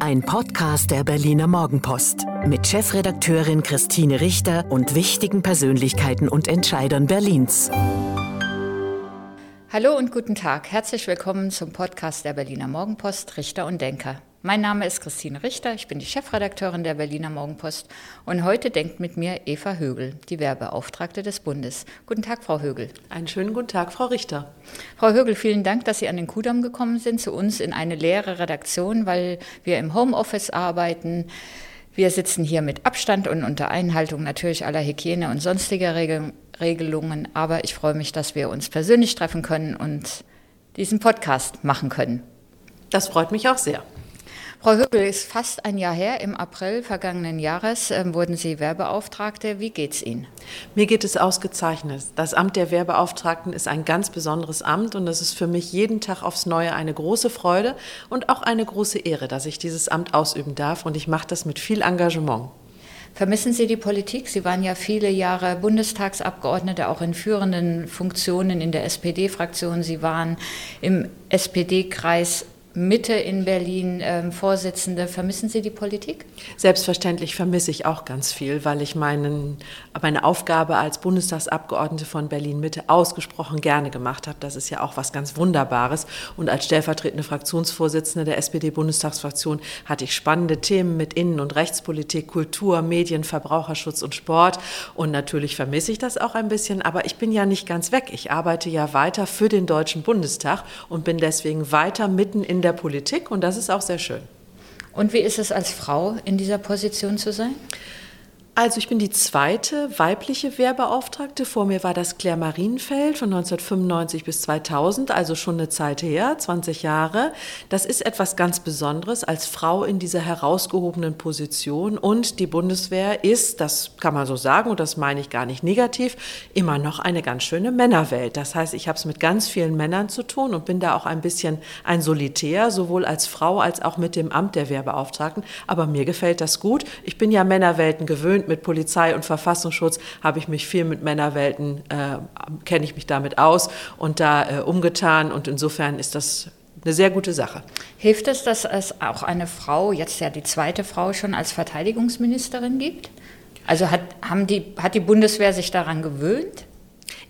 Ein Podcast der Berliner Morgenpost. Mit Chefredakteurin Christine Richter und wichtigen Persönlichkeiten und Entscheidern Berlins. Hallo und guten Tag. Herzlich willkommen zum Podcast der Berliner Morgenpost Richter und Denker. Mein Name ist Christine Richter, ich bin die Chefredakteurin der Berliner Morgenpost und heute denkt mit mir Eva Högel, die Werbeauftragte des Bundes. Guten Tag, Frau Högel. Einen schönen guten Tag, Frau Richter. Frau Högel, vielen Dank, dass Sie an den Kudamm gekommen sind, zu uns in eine leere Redaktion, weil wir im Homeoffice arbeiten. Wir sitzen hier mit Abstand und unter Einhaltung natürlich aller Hygiene und sonstiger Regelungen, aber ich freue mich, dass wir uns persönlich treffen können und diesen Podcast machen können. Das freut mich auch sehr. Frau Högel, ist fast ein Jahr her. Im April vergangenen Jahres äh, wurden Sie Werbeauftragte. Wie geht's Ihnen? Mir geht es ausgezeichnet. Das Amt der Werbeauftragten ist ein ganz besonderes Amt und es ist für mich jeden Tag aufs Neue eine große Freude und auch eine große Ehre, dass ich dieses Amt ausüben darf und ich mache das mit viel Engagement. Vermissen Sie die Politik? Sie waren ja viele Jahre Bundestagsabgeordnete, auch in führenden Funktionen in der SPD-Fraktion. Sie waren im SPD-Kreis Mitte in Berlin ähm, Vorsitzende. Vermissen Sie die Politik? Selbstverständlich vermisse ich auch ganz viel, weil ich meinen, meine Aufgabe als Bundestagsabgeordnete von Berlin Mitte ausgesprochen gerne gemacht habe. Das ist ja auch was ganz Wunderbares. Und als stellvertretende Fraktionsvorsitzende der SPD-Bundestagsfraktion hatte ich spannende Themen mit Innen- und Rechtspolitik, Kultur, Medien, Verbraucherschutz und Sport. Und natürlich vermisse ich das auch ein bisschen, aber ich bin ja nicht ganz weg. Ich arbeite ja weiter für den Deutschen Bundestag und bin deswegen weiter mitten in der der Politik und das ist auch sehr schön. Und wie ist es als Frau in dieser Position zu sein? Also ich bin die zweite weibliche Wehrbeauftragte. Vor mir war das Claire Marienfeld von 1995 bis 2000, also schon eine Zeit her, 20 Jahre. Das ist etwas ganz Besonderes als Frau in dieser herausgehobenen Position. Und die Bundeswehr ist, das kann man so sagen, und das meine ich gar nicht negativ, immer noch eine ganz schöne Männerwelt. Das heißt, ich habe es mit ganz vielen Männern zu tun und bin da auch ein bisschen ein Solitär, sowohl als Frau als auch mit dem Amt der Wehrbeauftragten. Aber mir gefällt das gut. Ich bin ja Männerwelten gewöhnt mit Polizei und Verfassungsschutz habe ich mich viel mit Männerwelten, äh, kenne ich mich damit aus und da äh, umgetan. Und insofern ist das eine sehr gute Sache. Hilft es, dass es auch eine Frau, jetzt ja die zweite Frau schon als Verteidigungsministerin gibt? Also hat, haben die, hat die Bundeswehr sich daran gewöhnt?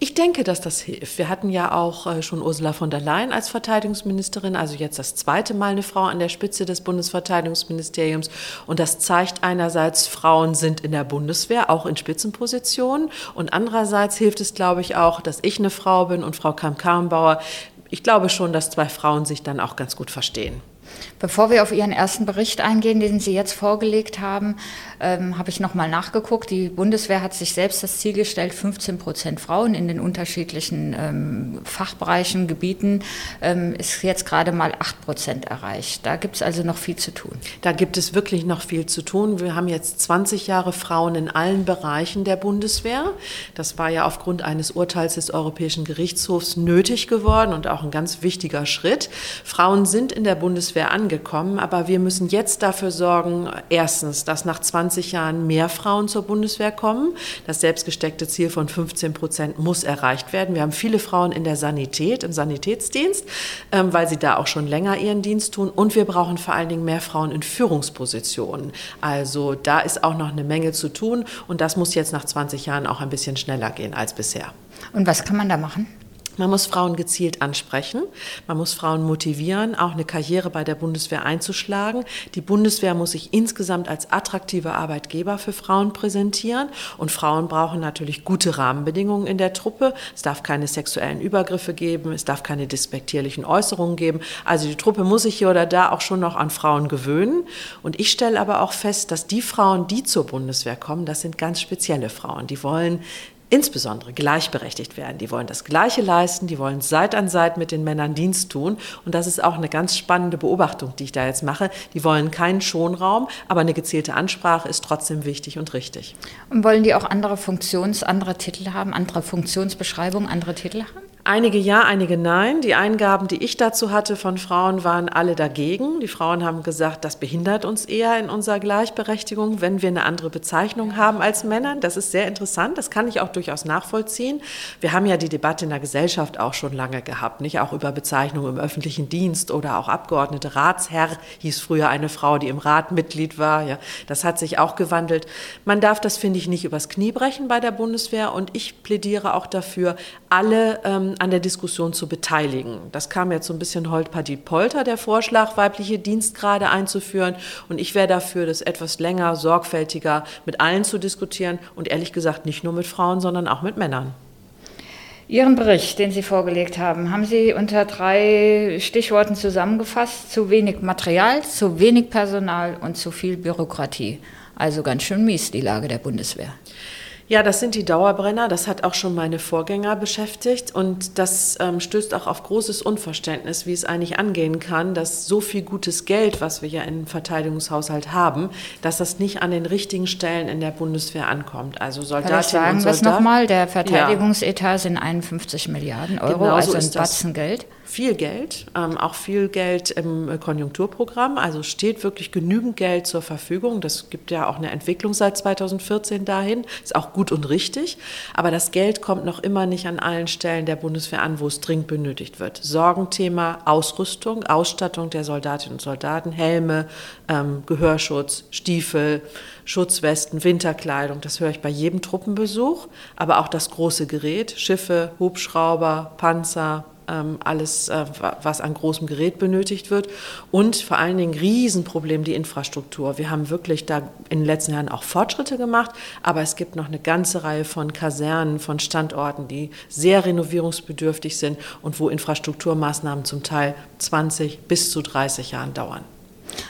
Ich denke, dass das hilft. Wir hatten ja auch äh, schon Ursula von der Leyen als Verteidigungsministerin, also jetzt das zweite Mal eine Frau an der Spitze des Bundesverteidigungsministeriums. Und das zeigt einerseits, Frauen sind in der Bundeswehr, auch in Spitzenpositionen. Und andererseits hilft es, glaube ich, auch, dass ich eine Frau bin und Frau Kamm-Karrenbauer. Ich glaube schon, dass zwei Frauen sich dann auch ganz gut verstehen. Bevor wir auf Ihren ersten Bericht eingehen, den Sie jetzt vorgelegt haben, ähm, habe ich nochmal nachgeguckt. Die Bundeswehr hat sich selbst das Ziel gestellt, 15 Prozent Frauen in den unterschiedlichen ähm, Fachbereichen, Gebieten, ähm, ist jetzt gerade mal 8 Prozent erreicht. Da gibt es also noch viel zu tun. Da gibt es wirklich noch viel zu tun. Wir haben jetzt 20 Jahre Frauen in allen Bereichen der Bundeswehr. Das war ja aufgrund eines Urteils des Europäischen Gerichtshofs nötig geworden und auch ein ganz wichtiger Schritt. Frauen sind in der Bundeswehr angekommen, aber wir müssen jetzt dafür sorgen, erstens, dass nach 20 20 Jahren mehr Frauen zur Bundeswehr kommen. Das selbstgesteckte Ziel von 15 Prozent muss erreicht werden. Wir haben viele Frauen in der Sanität, im Sanitätsdienst, ähm, weil sie da auch schon länger ihren Dienst tun. Und wir brauchen vor allen Dingen mehr Frauen in Führungspositionen. Also da ist auch noch eine Menge zu tun. Und das muss jetzt nach 20 Jahren auch ein bisschen schneller gehen als bisher. Und was kann man da machen? Man muss Frauen gezielt ansprechen. Man muss Frauen motivieren, auch eine Karriere bei der Bundeswehr einzuschlagen. Die Bundeswehr muss sich insgesamt als attraktiver Arbeitgeber für Frauen präsentieren. Und Frauen brauchen natürlich gute Rahmenbedingungen in der Truppe. Es darf keine sexuellen Übergriffe geben. Es darf keine despektierlichen Äußerungen geben. Also die Truppe muss sich hier oder da auch schon noch an Frauen gewöhnen. Und ich stelle aber auch fest, dass die Frauen, die zur Bundeswehr kommen, das sind ganz spezielle Frauen. Die wollen insbesondere gleichberechtigt werden. Die wollen das Gleiche leisten, die wollen Seit an Seit mit den Männern Dienst tun. Und das ist auch eine ganz spannende Beobachtung, die ich da jetzt mache. Die wollen keinen Schonraum, aber eine gezielte Ansprache ist trotzdem wichtig und richtig. Und wollen die auch andere Funktions-, andere Titel haben, andere Funktionsbeschreibungen, andere Titel haben? Einige ja, einige nein. Die Eingaben, die ich dazu hatte von Frauen, waren alle dagegen. Die Frauen haben gesagt, das behindert uns eher in unserer Gleichberechtigung, wenn wir eine andere Bezeichnung haben als Männern. Das ist sehr interessant. Das kann ich auch durchaus nachvollziehen. Wir haben ja die Debatte in der Gesellschaft auch schon lange gehabt, nicht auch über Bezeichnungen im öffentlichen Dienst oder auch Abgeordnete. Ratsherr hieß früher eine Frau, die im Rat Mitglied war. Ja, das hat sich auch gewandelt. Man darf das, finde ich, nicht übers Knie brechen bei der Bundeswehr. Und ich plädiere auch dafür, alle ähm, an der Diskussion zu beteiligen. Das kam jetzt so ein bisschen holtpadit-polter, der Vorschlag, weibliche Dienstgrade einzuführen. Und ich wäre dafür, das etwas länger, sorgfältiger mit allen zu diskutieren und ehrlich gesagt nicht nur mit Frauen, sondern auch mit Männern. Ihren Bericht, den Sie vorgelegt haben, haben Sie unter drei Stichworten zusammengefasst. Zu wenig Material, zu wenig Personal und zu viel Bürokratie. Also ganz schön mies die Lage der Bundeswehr. Ja, das sind die Dauerbrenner. Das hat auch schon meine Vorgänger beschäftigt. Und das ähm, stößt auch auf großes Unverständnis, wie es eigentlich angehen kann, dass so viel gutes Geld, was wir ja im Verteidigungshaushalt haben, dass das nicht an den richtigen Stellen in der Bundeswehr ankommt. Also Soldatinnen sagen und Soldaten. wir es nochmal, der Verteidigungsetat ja. sind 51 Milliarden Euro, genau also ein Batzen Geld viel Geld, ähm, auch viel Geld im Konjunkturprogramm. Also steht wirklich genügend Geld zur Verfügung. Das gibt ja auch eine Entwicklung seit 2014 dahin. Ist auch gut und richtig. Aber das Geld kommt noch immer nicht an allen Stellen der Bundeswehr an, wo es dringend benötigt wird. Sorgenthema Ausrüstung, Ausstattung der Soldatinnen und Soldaten, Helme, ähm, Gehörschutz, Stiefel, Schutzwesten, Winterkleidung. Das höre ich bei jedem Truppenbesuch. Aber auch das große Gerät, Schiffe, Hubschrauber, Panzer, alles, äh, was an großem Gerät benötigt wird. Und vor allen Dingen Riesenproblem die Infrastruktur. Wir haben wirklich da in den letzten Jahren auch Fortschritte gemacht, aber es gibt noch eine ganze Reihe von Kasernen, von Standorten, die sehr renovierungsbedürftig sind und wo Infrastrukturmaßnahmen zum Teil 20 bis zu 30 Jahren dauern.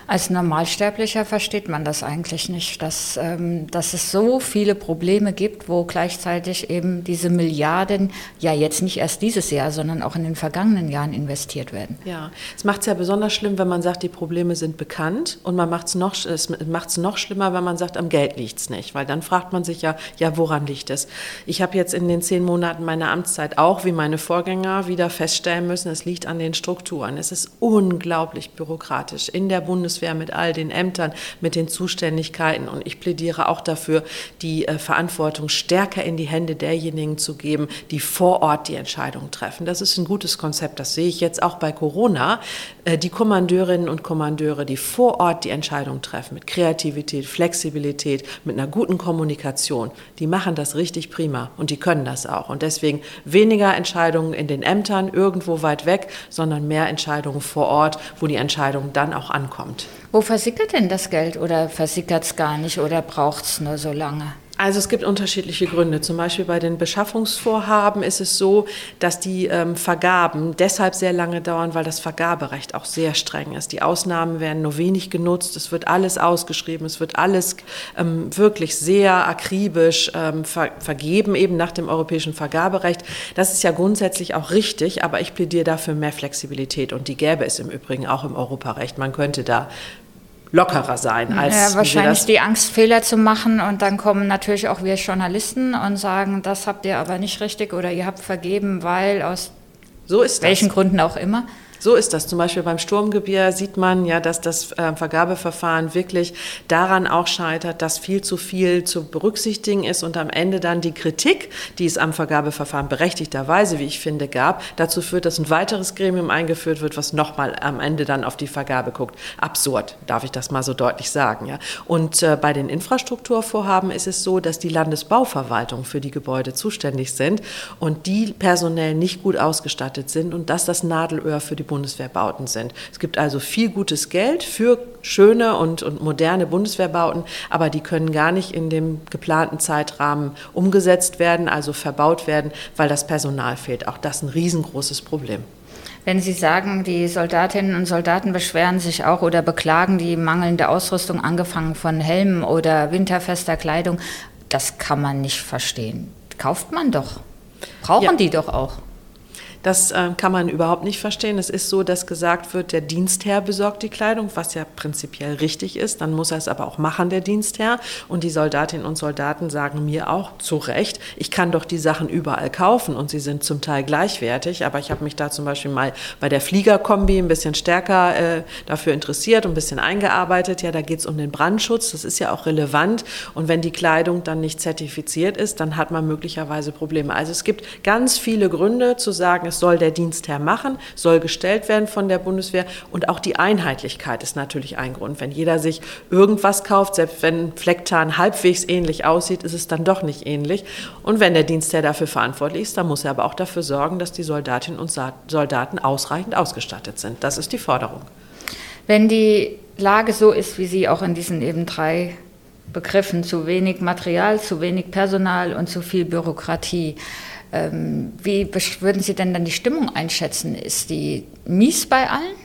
Als Normalsterblicher versteht man das eigentlich nicht, dass, ähm, dass es so viele Probleme gibt, wo gleichzeitig eben diese Milliarden ja jetzt nicht erst dieses Jahr, sondern auch in den vergangenen Jahren investiert werden. Ja, es macht es ja besonders schlimm, wenn man sagt, die Probleme sind bekannt und man macht es noch, es macht es noch schlimmer, wenn man sagt, am Geld liegt es nicht, weil dann fragt man sich ja, ja, woran liegt es? Ich habe jetzt in den zehn Monaten meiner Amtszeit auch, wie meine Vorgänger, wieder feststellen müssen, es liegt an den Strukturen. Es ist unglaublich bürokratisch in der Bundeswehr mit all den Ämtern, mit den Zuständigkeiten. Und ich plädiere auch dafür, die äh, Verantwortung stärker in die Hände derjenigen zu geben, die vor Ort die Entscheidungen treffen. Das ist ein gutes Konzept. Das sehe ich jetzt auch bei Corona. Äh, die Kommandeurinnen und Kommandeure, die vor Ort die Entscheidungen treffen, mit Kreativität, Flexibilität, mit einer guten Kommunikation, die machen das richtig prima und die können das auch. Und deswegen weniger Entscheidungen in den Ämtern irgendwo weit weg, sondern mehr Entscheidungen vor Ort, wo die Entscheidung dann auch ankommt kommt. Wo versickert denn das Geld oder versickert es gar nicht oder braucht es nur so lange? Also es gibt unterschiedliche Gründe. Zum Beispiel bei den Beschaffungsvorhaben ist es so, dass die ähm, Vergaben deshalb sehr lange dauern, weil das Vergaberecht auch sehr streng ist. Die Ausnahmen werden nur wenig genutzt. Es wird alles ausgeschrieben. Es wird alles ähm, wirklich sehr akribisch ähm, ver vergeben, eben nach dem europäischen Vergaberecht. Das ist ja grundsätzlich auch richtig, aber ich plädiere dafür mehr Flexibilität und die gäbe es im Übrigen auch im Europarecht. Man könnte da lockerer sein als ja, wahrscheinlich die Angst Fehler zu machen und dann kommen natürlich auch wir Journalisten und sagen, das habt ihr aber nicht richtig oder ihr habt vergeben, weil aus so welchen Gründen auch immer. So ist das. Zum Beispiel beim Sturmgebier sieht man ja, dass das äh, Vergabeverfahren wirklich daran auch scheitert, dass viel zu viel zu berücksichtigen ist und am Ende dann die Kritik, die es am Vergabeverfahren berechtigterweise, wie ich finde, gab, dazu führt, dass ein weiteres Gremium eingeführt wird, was nochmal am Ende dann auf die Vergabe guckt. Absurd, darf ich das mal so deutlich sagen. Ja. Und äh, bei den Infrastrukturvorhaben ist es so, dass die Landesbauverwaltung für die Gebäude zuständig sind und die personell nicht gut ausgestattet sind und dass das Nadelöhr für die Bundeswehrbauten sind. Es gibt also viel gutes Geld für schöne und, und moderne Bundeswehrbauten, aber die können gar nicht in dem geplanten Zeitrahmen umgesetzt werden, also verbaut werden, weil das Personal fehlt. Auch das ein riesengroßes Problem. Wenn Sie sagen, die Soldatinnen und Soldaten beschweren sich auch oder beklagen die mangelnde Ausrüstung, angefangen von Helmen oder winterfester Kleidung, das kann man nicht verstehen kauft man doch. Brauchen ja. die doch auch. Das äh, kann man überhaupt nicht verstehen. Es ist so, dass gesagt wird, der Dienstherr besorgt die Kleidung, was ja prinzipiell richtig ist. Dann muss er es aber auch machen, der Dienstherr. Und die Soldatinnen und Soldaten sagen mir auch zu Recht, ich kann doch die Sachen überall kaufen und sie sind zum Teil gleichwertig. Aber ich habe mich da zum Beispiel mal bei der Fliegerkombi ein bisschen stärker äh, dafür interessiert und ein bisschen eingearbeitet. Ja, da geht es um den Brandschutz. Das ist ja auch relevant. Und wenn die Kleidung dann nicht zertifiziert ist, dann hat man möglicherweise Probleme. Also es gibt ganz viele Gründe zu sagen, es soll der Dienstherr machen, soll gestellt werden von der Bundeswehr. Und auch die Einheitlichkeit ist natürlich ein Grund. Wenn jeder sich irgendwas kauft, selbst wenn Flecktarn halbwegs ähnlich aussieht, ist es dann doch nicht ähnlich. Und wenn der Dienstherr dafür verantwortlich ist, dann muss er aber auch dafür sorgen, dass die Soldatinnen und Soldaten ausreichend ausgestattet sind. Das ist die Forderung. Wenn die Lage so ist, wie sie auch in diesen eben drei Begriffen, zu wenig Material, zu wenig Personal und zu viel Bürokratie, wie würden Sie denn dann die Stimmung einschätzen? Ist die mies bei allen?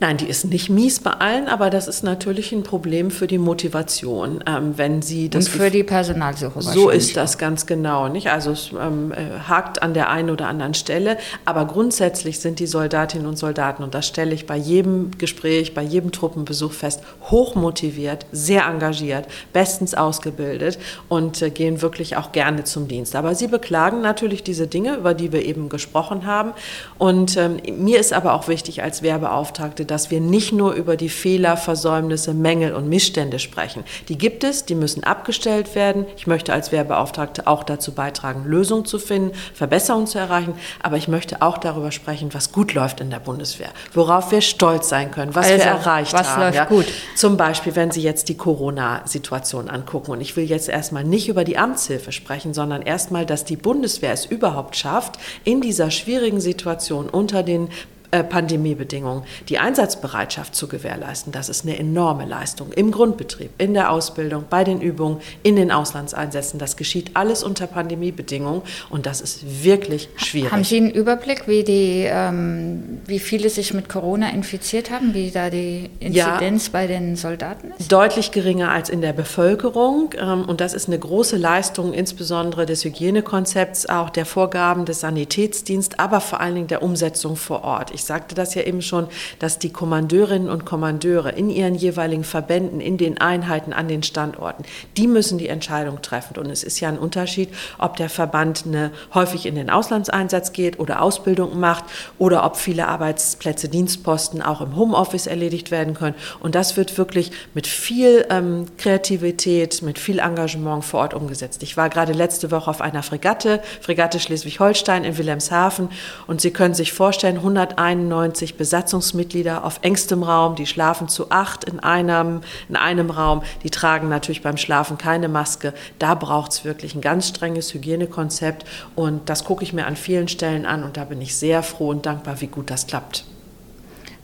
Nein, die ist nicht mies bei allen, aber das ist natürlich ein Problem für die Motivation, ähm, wenn sie das und für die Personalsuche. So ist das ganz genau, nicht? Also es ähm, äh, hakt an der einen oder anderen Stelle, aber grundsätzlich sind die Soldatinnen und Soldaten und das stelle ich bei jedem Gespräch, bei jedem Truppenbesuch fest, hoch motiviert, sehr engagiert, bestens ausgebildet und äh, gehen wirklich auch gerne zum Dienst. Aber sie beklagen natürlich diese Dinge, über die wir eben gesprochen haben. Und ähm, mir ist aber auch wichtig als Werbeauftragte dass wir nicht nur über die Fehler, Versäumnisse, Mängel und Missstände sprechen. Die gibt es, die müssen abgestellt werden. Ich möchte als Werbeauftragte auch dazu beitragen, Lösungen zu finden, Verbesserungen zu erreichen. Aber ich möchte auch darüber sprechen, was gut läuft in der Bundeswehr, worauf wir stolz sein können, was also, wir erreicht was haben. Was läuft ja. gut? Zum Beispiel, wenn Sie jetzt die Corona-Situation angucken. Und ich will jetzt erstmal nicht über die Amtshilfe sprechen, sondern erstmal, dass die Bundeswehr es überhaupt schafft, in dieser schwierigen Situation unter den äh, Pandemiebedingungen die Einsatzbereitschaft zu gewährleisten, das ist eine enorme Leistung im Grundbetrieb, in der Ausbildung, bei den Übungen, in den Auslandseinsätzen. Das geschieht alles unter Pandemiebedingungen und das ist wirklich schwierig. Haben Sie einen Überblick, wie, die, ähm, wie viele sich mit Corona infiziert haben, wie da die Inzidenz ja, bei den Soldaten ist? Deutlich geringer als in der Bevölkerung ähm, und das ist eine große Leistung, insbesondere des Hygienekonzepts, auch der Vorgaben des Sanitätsdienstes, aber vor allen Dingen der Umsetzung vor Ort. Ich ich sagte das ja eben schon, dass die Kommandeurinnen und Kommandeure in ihren jeweiligen Verbänden, in den Einheiten, an den Standorten, die müssen die Entscheidung treffen. Und es ist ja ein Unterschied, ob der Verband eine, häufig in den Auslandseinsatz geht oder Ausbildung macht oder ob viele Arbeitsplätze, Dienstposten auch im Homeoffice erledigt werden können. Und das wird wirklich mit viel ähm, Kreativität, mit viel Engagement vor Ort umgesetzt. Ich war gerade letzte Woche auf einer Fregatte, Fregatte Schleswig-Holstein in Wilhelmshaven. Und Sie können sich vorstellen, 101 91 Besatzungsmitglieder auf engstem Raum, die schlafen zu acht in einem, in einem Raum, die tragen natürlich beim Schlafen keine Maske. Da braucht es wirklich ein ganz strenges Hygienekonzept und das gucke ich mir an vielen Stellen an und da bin ich sehr froh und dankbar, wie gut das klappt.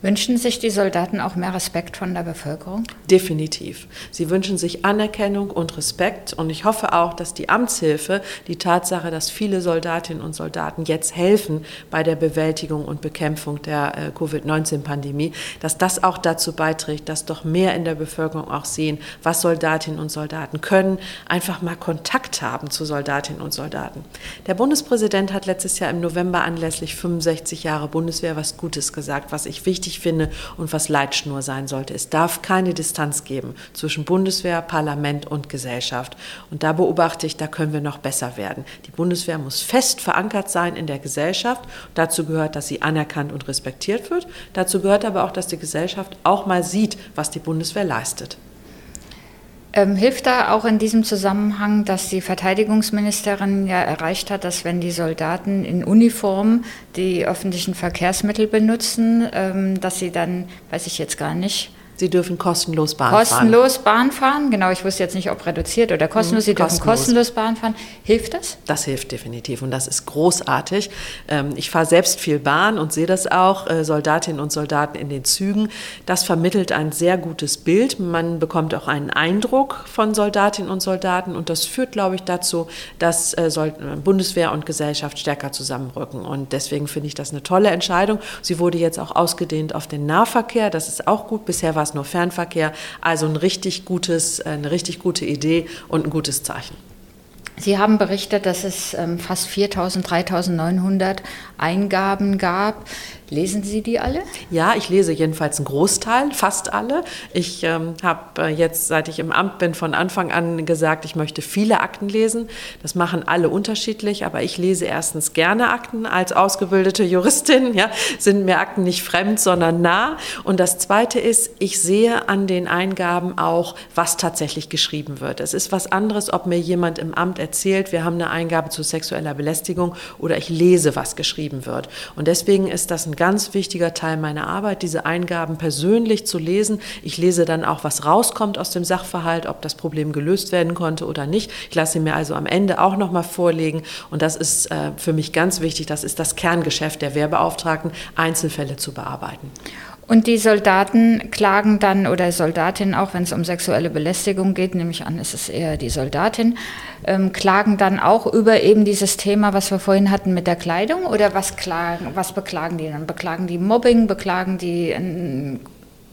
Wünschen sich die Soldaten auch mehr Respekt von der Bevölkerung? Definitiv. Sie wünschen sich Anerkennung und Respekt. Und ich hoffe auch, dass die Amtshilfe, die Tatsache, dass viele Soldatinnen und Soldaten jetzt helfen bei der Bewältigung und Bekämpfung der äh, Covid-19-Pandemie, dass das auch dazu beiträgt, dass doch mehr in der Bevölkerung auch sehen, was Soldatinnen und Soldaten können, einfach mal Kontakt haben zu Soldatinnen und Soldaten. Der Bundespräsident hat letztes Jahr im November anlässlich 65 Jahre Bundeswehr was Gutes gesagt, was ich wichtig wichtig finde und was Leitschnur sein sollte. Es darf keine Distanz geben zwischen Bundeswehr, Parlament und Gesellschaft. Und da beobachte ich, da können wir noch besser werden. Die Bundeswehr muss fest verankert sein in der Gesellschaft. Dazu gehört, dass sie anerkannt und respektiert wird. Dazu gehört aber auch, dass die Gesellschaft auch mal sieht, was die Bundeswehr leistet. Ähm, hilft da auch in diesem Zusammenhang, dass die Verteidigungsministerin ja erreicht hat, dass wenn die Soldaten in Uniform die öffentlichen Verkehrsmittel benutzen, ähm, dass sie dann, weiß ich jetzt gar nicht, Sie dürfen kostenlos Bahn kostenlos fahren. Kostenlos Bahn fahren, genau. Ich wusste jetzt nicht, ob reduziert oder kostenlos. Sie kostenlos. dürfen kostenlos Bahn fahren. Hilft das? Das hilft definitiv und das ist großartig. Ähm, ich fahre selbst viel Bahn und sehe das auch, äh, Soldatinnen und Soldaten in den Zügen. Das vermittelt ein sehr gutes Bild. Man bekommt auch einen Eindruck von Soldatinnen und Soldaten und das führt, glaube ich, dazu, dass äh, Bundeswehr und Gesellschaft stärker zusammenrücken. Und deswegen finde ich das eine tolle Entscheidung. Sie wurde jetzt auch ausgedehnt auf den Nahverkehr. Das ist auch gut. Bisher war es nur Fernverkehr. Also ein richtig gutes, eine richtig gute Idee und ein gutes Zeichen. Sie haben berichtet, dass es ähm, fast 4.000, 3.900 Eingaben gab. Lesen Sie die alle? Ja, ich lese jedenfalls einen Großteil, fast alle. Ich ähm, habe äh, jetzt, seit ich im Amt bin, von Anfang an gesagt, ich möchte viele Akten lesen. Das machen alle unterschiedlich, aber ich lese erstens gerne Akten. Als ausgebildete Juristin ja, sind mir Akten nicht fremd, sondern nah. Und das Zweite ist, ich sehe an den Eingaben auch, was tatsächlich geschrieben wird. Es ist was anderes, ob mir jemand im Amt erzählt, wir haben eine Eingabe zu sexueller Belästigung oder ich lese, was geschrieben wird. Und deswegen ist das ein ganz wichtiger Teil meiner Arbeit, diese Eingaben persönlich zu lesen. Ich lese dann auch, was rauskommt aus dem Sachverhalt, ob das Problem gelöst werden konnte oder nicht. Ich lasse sie mir also am Ende auch nochmal vorlegen. Und das ist äh, für mich ganz wichtig. Das ist das Kerngeschäft der Wehrbeauftragten, Einzelfälle zu bearbeiten. Und die Soldaten klagen dann oder Soldatinnen, auch wenn es um sexuelle Belästigung geht, nehme ich an, ist es eher die Soldatin, ähm, klagen dann auch über eben dieses Thema, was wir vorhin hatten mit der Kleidung oder was klagen, was beklagen die dann? Beklagen die Mobbing, beklagen die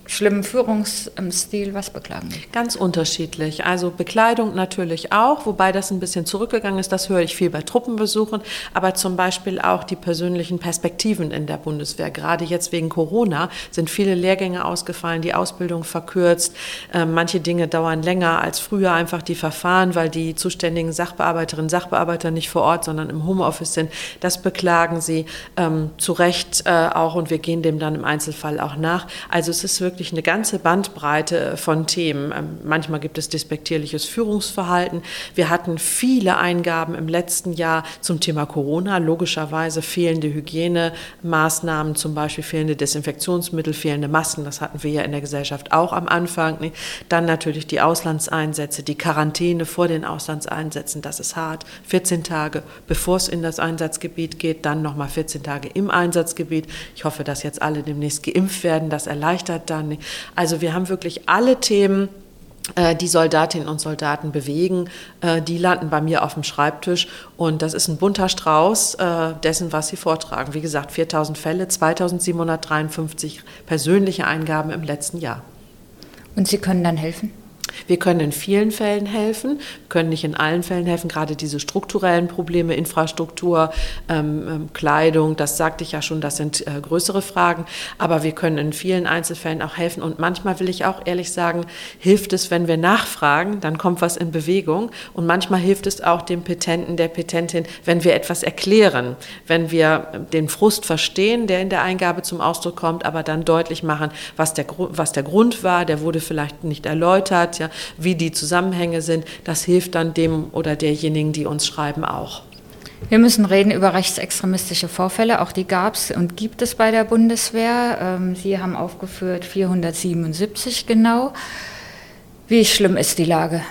schlimmen Führungsstil? Was beklagen? Ganz unterschiedlich. Also Bekleidung natürlich auch, wobei das ein bisschen zurückgegangen ist. Das höre ich viel bei Truppenbesuchen. Aber zum Beispiel auch die persönlichen Perspektiven in der Bundeswehr. Gerade jetzt wegen Corona sind viele Lehrgänge ausgefallen, die Ausbildung verkürzt. Ähm, manche Dinge dauern länger als früher einfach die Verfahren, weil die zuständigen Sachbearbeiterinnen Sachbearbeiter nicht vor Ort, sondern im Homeoffice sind. Das beklagen sie ähm, zu Recht äh, auch und wir gehen dem dann im Einzelfall auch nach. Also es ist wirklich wirklich eine ganze Bandbreite von Themen. Ähm, manchmal gibt es despektierliches Führungsverhalten. Wir hatten viele Eingaben im letzten Jahr zum Thema Corona. Logischerweise fehlende Hygienemaßnahmen, zum Beispiel fehlende Desinfektionsmittel, fehlende Masken. Das hatten wir ja in der Gesellschaft auch am Anfang. Dann natürlich die Auslandseinsätze, die Quarantäne vor den Auslandseinsätzen. Das ist hart. 14 Tage, bevor es in das Einsatzgebiet geht, dann nochmal 14 Tage im Einsatzgebiet. Ich hoffe, dass jetzt alle demnächst geimpft werden. Das erleichtert dann nicht. Also wir haben wirklich alle Themen, äh, die Soldatinnen und Soldaten bewegen, äh, die landen bei mir auf dem Schreibtisch und das ist ein bunter Strauß äh, dessen, was sie vortragen. Wie gesagt, 4000 Fälle, 2753 persönliche Eingaben im letzten Jahr. Und Sie können dann helfen? Wir können in vielen Fällen helfen, können nicht in allen Fällen helfen, gerade diese strukturellen Probleme, Infrastruktur, ähm, ähm, Kleidung, das sagte ich ja schon, das sind äh, größere Fragen, aber wir können in vielen Einzelfällen auch helfen. Und manchmal will ich auch ehrlich sagen, hilft es, wenn wir nachfragen, dann kommt was in Bewegung. Und manchmal hilft es auch dem Petenten, der Petentin, wenn wir etwas erklären, wenn wir den Frust verstehen, der in der Eingabe zum Ausdruck kommt, aber dann deutlich machen, was der, was der Grund war, der wurde vielleicht nicht erläutert, ja, wie die Zusammenhänge sind, das hilft dann dem oder derjenigen, die uns schreiben, auch. Wir müssen reden über rechtsextremistische Vorfälle. Auch die gab es und gibt es bei der Bundeswehr. Ähm, Sie haben aufgeführt 477 genau. Wie schlimm ist die Lage?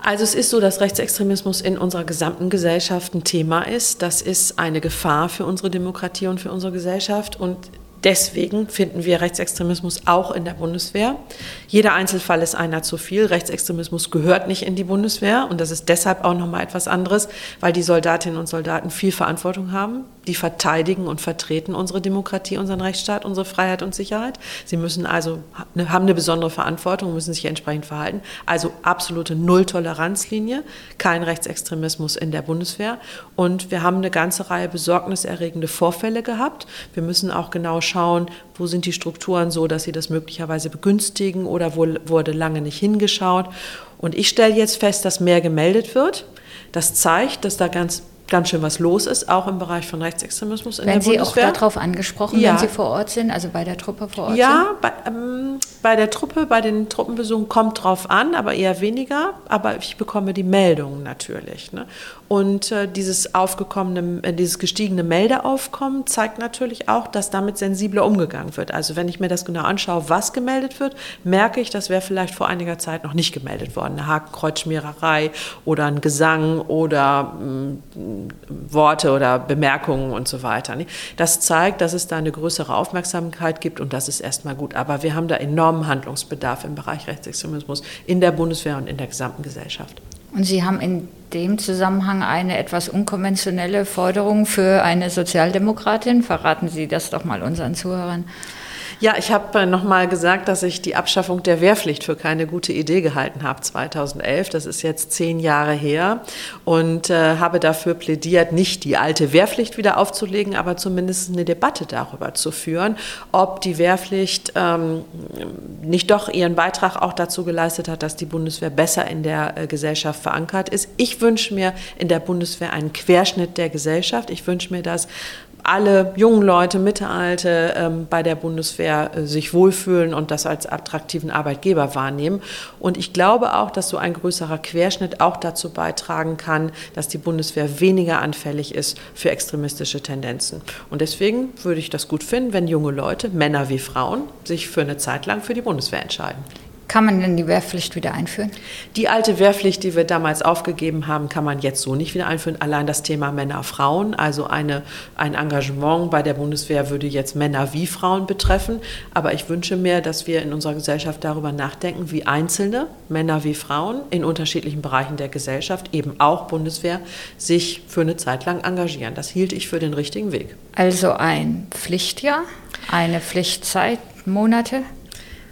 Also es ist so, dass Rechtsextremismus in unserer gesamten Gesellschaft ein Thema ist. Das ist eine Gefahr für unsere Demokratie und für unsere Gesellschaft. Und Deswegen finden wir Rechtsextremismus auch in der Bundeswehr. Jeder Einzelfall ist einer zu viel. Rechtsextremismus gehört nicht in die Bundeswehr und das ist deshalb auch noch mal etwas anderes, weil die Soldatinnen und Soldaten viel Verantwortung haben. Die verteidigen und vertreten unsere Demokratie, unseren Rechtsstaat, unsere Freiheit und Sicherheit. Sie müssen also haben eine besondere Verantwortung, müssen sich entsprechend verhalten. Also absolute Nulltoleranzlinie, kein Rechtsextremismus in der Bundeswehr und wir haben eine ganze Reihe besorgniserregende Vorfälle gehabt. Wir müssen auch genau schauen, schauen, wo sind die Strukturen so, dass sie das möglicherweise begünstigen oder wo wurde lange nicht hingeschaut. Und ich stelle jetzt fest, dass mehr gemeldet wird. Das zeigt, dass da ganz ganz schön was los ist, auch im Bereich von Rechtsextremismus in Werden der Sie Bundeswehr. Sie auch darauf angesprochen, ja. wenn Sie vor Ort sind, also bei der Truppe vor Ort ja, sind? Ja, ähm, bei, der Truppe, bei den Truppenbesuchen kommt drauf an, aber eher weniger. Aber ich bekomme die Meldungen natürlich. Ne? Und äh, dieses aufgekommene, äh, dieses gestiegene Meldeaufkommen zeigt natürlich auch, dass damit sensibler umgegangen wird. Also wenn ich mir das genau anschaue, was gemeldet wird, merke ich, das wäre vielleicht vor einiger Zeit noch nicht gemeldet worden. Eine Hakenkreuzschmiererei oder ein Gesang oder mh, Worte oder Bemerkungen und so weiter. Ne? Das zeigt, dass es da eine größere Aufmerksamkeit gibt und das ist erstmal gut. Aber wir haben da enormen Handlungsbedarf im Bereich Rechtsextremismus in der Bundeswehr und in der gesamten Gesellschaft. Und Sie haben in dem Zusammenhang eine etwas unkonventionelle Forderung für eine Sozialdemokratin. Verraten Sie das doch mal unseren Zuhörern. Ja, ich habe äh, nochmal gesagt, dass ich die Abschaffung der Wehrpflicht für keine gute Idee gehalten habe 2011. Das ist jetzt zehn Jahre her und äh, habe dafür plädiert, nicht die alte Wehrpflicht wieder aufzulegen, aber zumindest eine Debatte darüber zu führen, ob die Wehrpflicht ähm, nicht doch ihren Beitrag auch dazu geleistet hat, dass die Bundeswehr besser in der äh, Gesellschaft verankert ist. Ich wünsche mir in der Bundeswehr einen Querschnitt der Gesellschaft. Ich wünsche mir, dass alle jungen Leute, Mittelalte ähm, bei der Bundeswehr äh, sich wohlfühlen und das als attraktiven Arbeitgeber wahrnehmen. Und ich glaube auch, dass so ein größerer Querschnitt auch dazu beitragen kann, dass die Bundeswehr weniger anfällig ist für extremistische Tendenzen. Und deswegen würde ich das gut finden, wenn junge Leute, Männer wie Frauen, sich für eine Zeit lang für die Bundeswehr entscheiden. Kann man denn die Wehrpflicht wieder einführen? Die alte Wehrpflicht, die wir damals aufgegeben haben, kann man jetzt so nicht wieder einführen. Allein das Thema Männer-Frauen, also eine, ein Engagement bei der Bundeswehr würde jetzt Männer wie Frauen betreffen. Aber ich wünsche mir, dass wir in unserer Gesellschaft darüber nachdenken, wie Einzelne, Männer wie Frauen, in unterschiedlichen Bereichen der Gesellschaft, eben auch Bundeswehr, sich für eine Zeit lang engagieren. Das hielt ich für den richtigen Weg. Also ein Pflichtjahr, eine Pflichtzeit, Monate?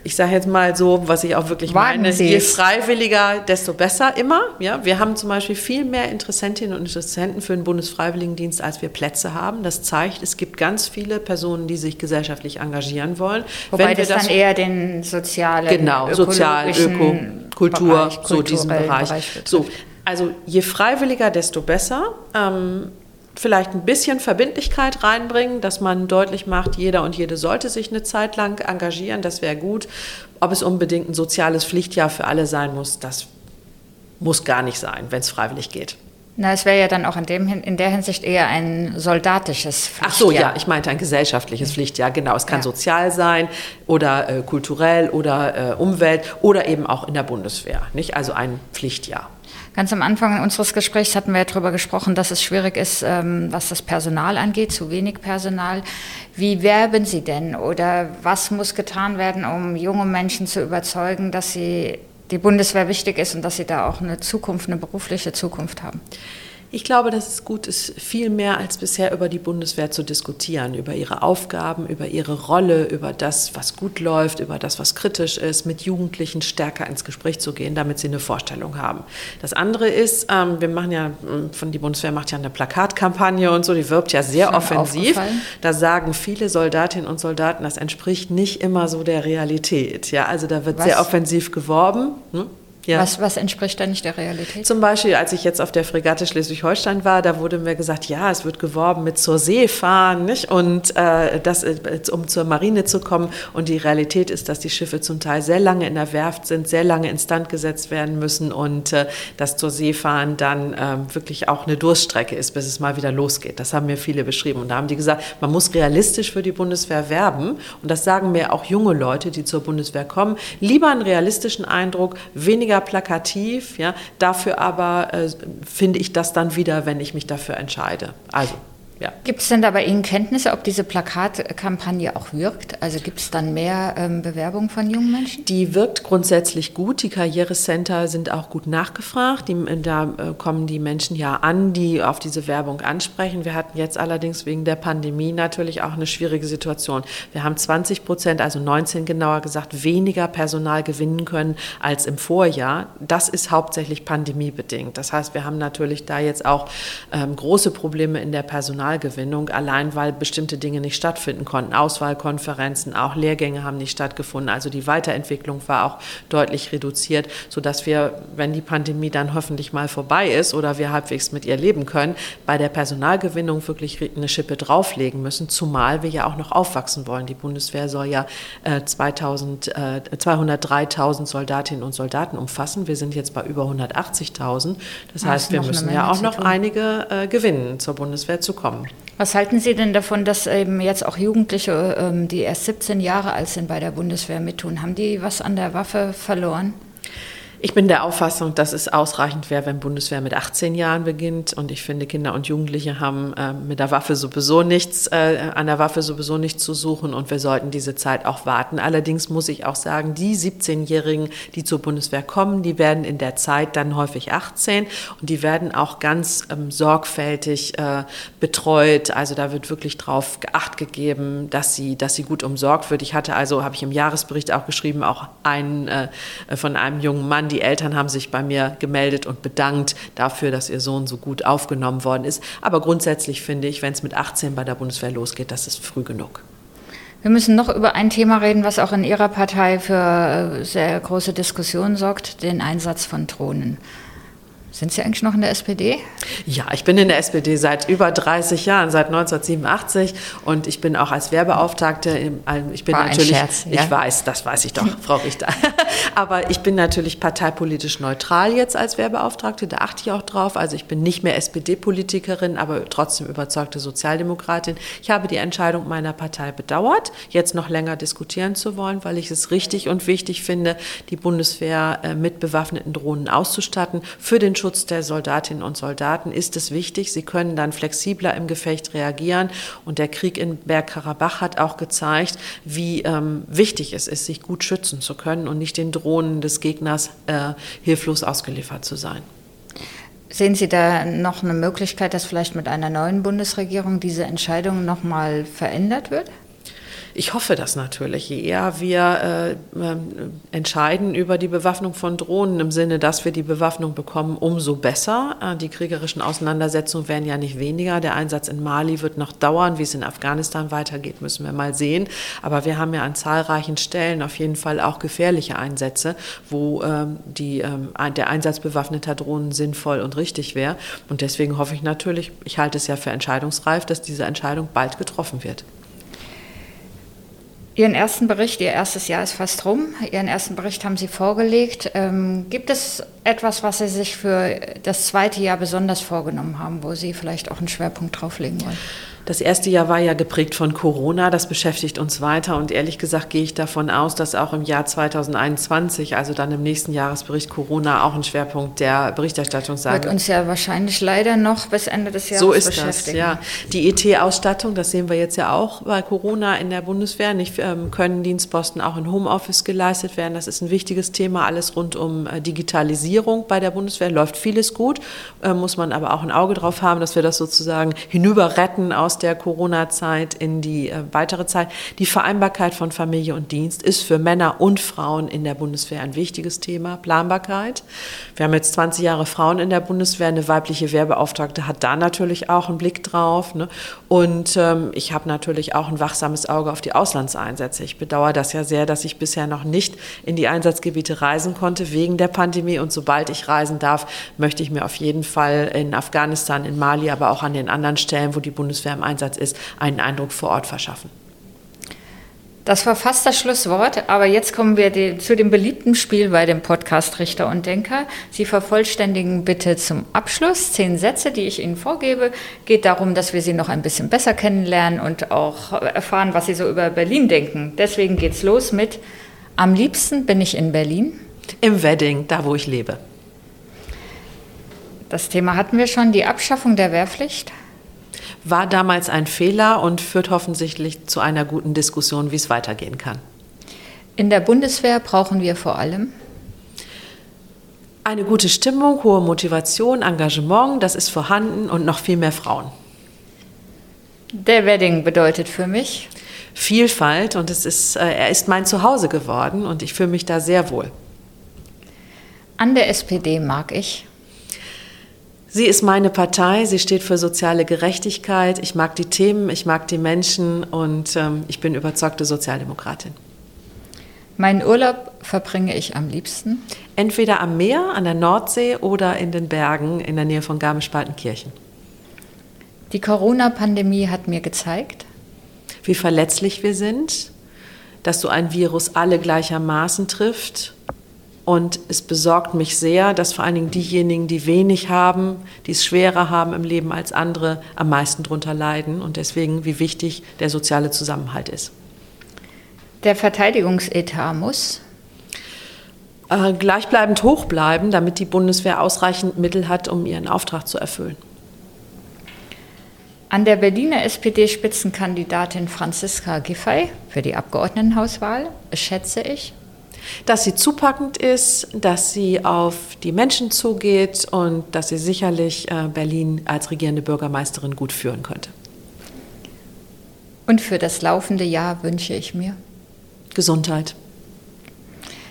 Ich sage jetzt mal so, was ich auch wirklich Warten meine, je freiwilliger, desto besser immer. Ja, wir haben zum Beispiel viel mehr Interessentinnen und Interessenten für den Bundesfreiwilligendienst, als wir Plätze haben. Das zeigt, es gibt ganz viele Personen, die sich gesellschaftlich engagieren wollen. Wobei Wenn wir das, dann eher den sozialen, genau, sozial, Öko, Kultur, Bereich, so diesen Bereich. betrifft. so, also je freiwilliger, desto besser. Ähm, vielleicht ein bisschen Verbindlichkeit reinbringen, dass man deutlich macht, jeder und jede sollte sich eine Zeit lang engagieren, das wäre gut. Ob es unbedingt ein soziales Pflichtjahr für alle sein muss, das muss gar nicht sein, wenn es freiwillig geht. Na, es wäre ja dann auch in, dem, in der Hinsicht eher ein soldatisches Pflichtjahr. Ach so, ja, ich meinte ein gesellschaftliches Pflichtjahr, genau. Es kann Ja. sozial sein oder äh, kulturell oder äh, Umwelt oder eben auch in der Bundeswehr, nicht? Also ein Pflichtjahr. Ganz am Anfang unseres Gesprächs hatten wir ja darüber gesprochen, dass es schwierig ist, ähm, was das Personal angeht, zu wenig Personal. Wie werben Sie denn oder was muss getan werden, um junge Menschen zu überzeugen, dass sie die Bundeswehr wichtig ist und dass sie da auch eine Zukunft, eine berufliche Zukunft haben? Ich glaube, dass es gut ist, viel mehr als bisher über die Bundeswehr zu diskutieren, über ihre Aufgaben, über ihre Rolle, über das, was gut läuft, über das, was kritisch ist, mit Jugendlichen stärker ins Gespräch zu gehen, damit sie eine Vorstellung haben. Das andere ist, ähm, wir machen ja, ähm, von die Bundeswehr macht ja eine Plakatkampagne und so, die wirbt ja sehr offensiv. Da sagen viele Soldatinnen und Soldaten, das entspricht nicht immer so der Realität. Ja, also da wird Was? sehr offensiv geworben. Hm? Ja. Was, was entspricht da nicht der Realität? Zum Beispiel, als ich jetzt auf der Fregatte Schleswig-Holstein war, da wurde mir gesagt, ja, es wird geworben mit zur See fahren, nicht? Und äh, das, äh, um zur Marine zu kommen. Und die Realität ist, dass die Schiffe zum Teil sehr lange in der Werft sind, sehr lange instand gesetzt werden müssen und äh, das zur See fahren dann ähm, wirklich auch eine Durststrecke ist, bis es mal wieder losgeht. Das haben mir viele beschrieben. Und da haben die gesagt, man muss realistisch für die Bundeswehr werben. Und das sagen mir auch junge Leute, die zur Bundeswehr kommen. Lieber einen realistischen Eindruck, weniger plakativ, ja, dafür aber äh, finde ich das dann wieder, wenn ich mich dafür entscheide. Also, ja. Gibt es denn da bei Ihnen Kenntnisse, ob diese Plakatkampagne auch wirkt? Also gibt es dann mehr ähm, Bewerbung von jungen Menschen? Die wirkt grundsätzlich gut. Die Karrierecenter sind auch gut nachgefragt. Die, da äh, kommen die Menschen ja an, die auf diese Werbung ansprechen. Wir hatten jetzt allerdings wegen der Pandemie natürlich auch eine schwierige Situation. Wir haben 20 Prozent, also 19 genauer gesagt, weniger Personal gewinnen können als im Vorjahr. Das ist hauptsächlich pandemiebedingt. Das heißt, wir haben natürlich da jetzt auch ähm, große Probleme in der Personalgewinnung, allein weil bestimmte Dinge nicht stattfinden konnten. Auswahlkonferenzen, auch Lehrgänge haben nicht stattgefunden. Also die Weiterentwicklung war auch deutlich reduziert, sodass wir, wenn die Pandemie dann hoffentlich mal vorbei ist oder wir halbwegs mit ihr leben können, bei der Personalgewinnung wirklich eine Schippe drauflegen müssen, zumal wir ja auch noch aufwachsen wollen. Die Bundeswehr soll ja äh, 2000, äh, 203.000 Soldatinnen und Soldaten umfassen. Wir sind jetzt bei über 180.000. Das Ah, heißt, ist wir müssen ja auch noch einige äh, gewinnen, zur Bundeswehr zu kommen. Was halten Sie denn davon, dass eben jetzt auch Jugendliche, ähm, die erst 17 Jahre alt sind, bei der Bundeswehr mittun? Haben die was an der Waffe verloren? Ich bin der Auffassung, dass es ausreichend wäre, wenn Bundeswehr mit 18 Jahren beginnt. Und ich finde, Kinder und Jugendliche haben äh, mit der Waffe sowieso nichts, äh, an der Waffe sowieso nichts zu suchen. Und wir sollten diese Zeit auch warten. Allerdings muss ich auch sagen, die 17-Jährigen, die zur Bundeswehr kommen, die werden in der Zeit dann häufig 18 und die werden auch ganz ähm, sorgfältig äh, betreut. Also da wird wirklich drauf Acht gegeben, dass sie, dass sie gut umsorgt wird. Ich hatte also, habe ich im Jahresbericht auch geschrieben, auch einen äh, von einem jungen Mann, die Eltern haben sich bei mir gemeldet und bedankt dafür, dass ihr Sohn so gut aufgenommen worden ist. Aber grundsätzlich finde ich, wenn es mit 18 bei der Bundeswehr losgeht, das ist früh genug. Wir müssen noch über ein Thema reden, was auch in Ihrer Partei für äh, sehr große Diskussionen sorgt, den Einsatz von Drohnen. Sind Sie eigentlich noch in der SPD? Ja, ich bin in der SPD seit über 30 Jahren, seit 1987 und ich bin auch als Wehrbeauftragte. Ich bin War natürlich, Scherz, ja? ich weiß, das weiß ich doch, Frau Richter. Aber ich bin natürlich parteipolitisch neutral jetzt als Wehrbeauftragte. Da achte ich auch drauf. Also ich bin nicht mehr SPD-Politikerin, aber trotzdem überzeugte Sozialdemokratin. Ich habe die Entscheidung meiner Partei bedauert, jetzt noch länger diskutieren zu wollen, weil ich es richtig und wichtig finde, die Bundeswehr äh, mit bewaffneten Drohnen auszustatten für den Schutz der Soldatinnen und Soldaten ist es wichtig. Sie können dann flexibler im Gefecht reagieren. Und der Krieg in Bergkarabach hat auch gezeigt, wie ähm, wichtig es ist, sich gut schützen zu können und nicht den Drohnen des Gegners äh, hilflos ausgeliefert zu sein. Sehen Sie da noch eine Möglichkeit, dass vielleicht mit einer neuen Bundesregierung diese Entscheidung noch mal verändert wird? Ich hoffe das natürlich. Je eher wir äh, äh, entscheiden über die Bewaffnung von Drohnen im Sinne, dass wir die Bewaffnung bekommen, umso besser. Äh, die kriegerischen Auseinandersetzungen werden ja nicht weniger. Der Einsatz in Mali wird noch dauern. Wie es in Afghanistan weitergeht, müssen wir mal sehen. Aber wir haben ja an zahlreichen Stellen auf jeden Fall auch gefährliche Einsätze, wo ähm, die, ähm, der Einsatz bewaffneter Drohnen sinnvoll und richtig wäre. Und deswegen hoffe ich natürlich, ich halte es ja für entscheidungsreif, dass diese Entscheidung bald getroffen wird. Ihren ersten Bericht, Ihr erstes Jahr ist fast rum, Ihren ersten Bericht haben Sie vorgelegt. Ähm, gibt es etwas, was Sie sich für das zweite Jahr besonders vorgenommen haben, wo Sie vielleicht auch einen Schwerpunkt drauflegen wollen? Das erste Jahr war ja geprägt von Corona, das beschäftigt uns weiter und ehrlich gesagt gehe ich davon aus, dass auch im Jahr 2021, also dann im nächsten Jahresbericht Corona, auch ein Schwerpunkt der Berichterstattung sein wird. Wird uns ja wahrscheinlich leider noch bis Ende des Jahres so ist beschäftigen. Das, ja. Die ET-Ausstattung, das sehen wir jetzt ja auch bei Corona in der Bundeswehr, nicht ähm, können Dienstposten auch in Homeoffice geleistet werden. Das ist ein wichtiges Thema, alles rund um äh, Digitalisierung bei der Bundeswehr läuft vieles gut, äh, muss man aber auch ein Auge drauf haben, dass wir das sozusagen hinüber retten aus der Corona-Zeit in die äh, weitere Zeit. Die Vereinbarkeit von Familie und Dienst ist für Männer und Frauen in der Bundeswehr ein wichtiges Thema. Planbarkeit. Wir haben jetzt 20 Jahre Frauen in der Bundeswehr. Eine weibliche Wehrbeauftragte hat da natürlich auch einen Blick drauf. Ne? Und ähm, ich habe natürlich auch ein wachsames Auge auf die Auslandseinsätze. Ich bedauere das ja sehr, dass ich bisher noch nicht in die Einsatzgebiete reisen konnte wegen der Pandemie. Und sobald ich reisen darf, möchte ich mir auf jeden Fall in Afghanistan, in Mali, aber auch an den anderen Stellen, wo die Bundeswehr im Einsatz ist, einen Eindruck vor Ort verschaffen. Das war fast das Schlusswort, aber jetzt kommen wir die, zu dem beliebten Spiel bei dem Podcast Richter und Denker. Sie vervollständigen bitte zum Abschluss zehn Sätze, die ich Ihnen vorgebe. Geht darum, dass wir Sie noch ein bisschen besser kennenlernen und auch erfahren, was Sie so über Berlin denken. Deswegen geht's los mit Am liebsten bin ich in Berlin. Im Wedding, da wo ich lebe. Das Thema hatten wir schon, die Abschaffung der Wehrpflicht war damals ein Fehler und führt offensichtlich zu einer guten Diskussion, wie es weitergehen kann. In der Bundeswehr brauchen wir vor allem eine gute Stimmung, hohe Motivation, Engagement, das ist vorhanden und noch viel mehr Frauen. Der Wedding bedeutet für mich Vielfalt und es ist, äh, er ist mein Zuhause geworden und ich fühle mich da sehr wohl. An der SPD mag ich Sie ist meine Partei, sie steht für soziale Gerechtigkeit. Ich mag die Themen, ich mag die Menschen und ähm, ich bin überzeugte Sozialdemokratin. Meinen Urlaub verbringe ich am liebsten? Entweder am Meer, an der Nordsee oder in den Bergen in der Nähe von Garmisch-Partenkirchen. Die Corona-Pandemie hat mir gezeigt, wie verletzlich wir sind, dass so ein Virus alle gleichermaßen trifft und es besorgt mich sehr, dass vor allen Dingen diejenigen, die wenig haben, die es schwerer haben im Leben als andere, am meisten darunter leiden. Und deswegen, wie wichtig der soziale Zusammenhalt ist. Der Verteidigungsetat muss äh, gleichbleibend hoch bleiben, damit die Bundeswehr ausreichend Mittel hat, um ihren Auftrag zu erfüllen. An der Berliner SPD-Spitzenkandidatin Franziska Giffey für die Abgeordnetenhauswahl schätze ich, dass sie zupackend ist, dass sie auf die Menschen zugeht und dass sie sicherlich äh, Berlin als regierende Bürgermeisterin gut führen könnte. Und für das laufende Jahr wünsche ich mir Gesundheit.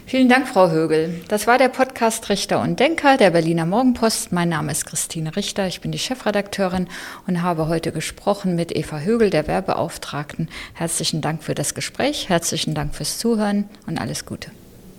Vielen Dank, Frau Högel. Das war der Podcast Richter und Denker der Berliner Morgenpost. Mein Name ist Christine Richter, ich bin die Chefredakteurin und habe heute gesprochen mit Eva Högel, der Werbeauftragten. Herzlichen Dank für das Gespräch, herzlichen Dank fürs Zuhören und alles Gute.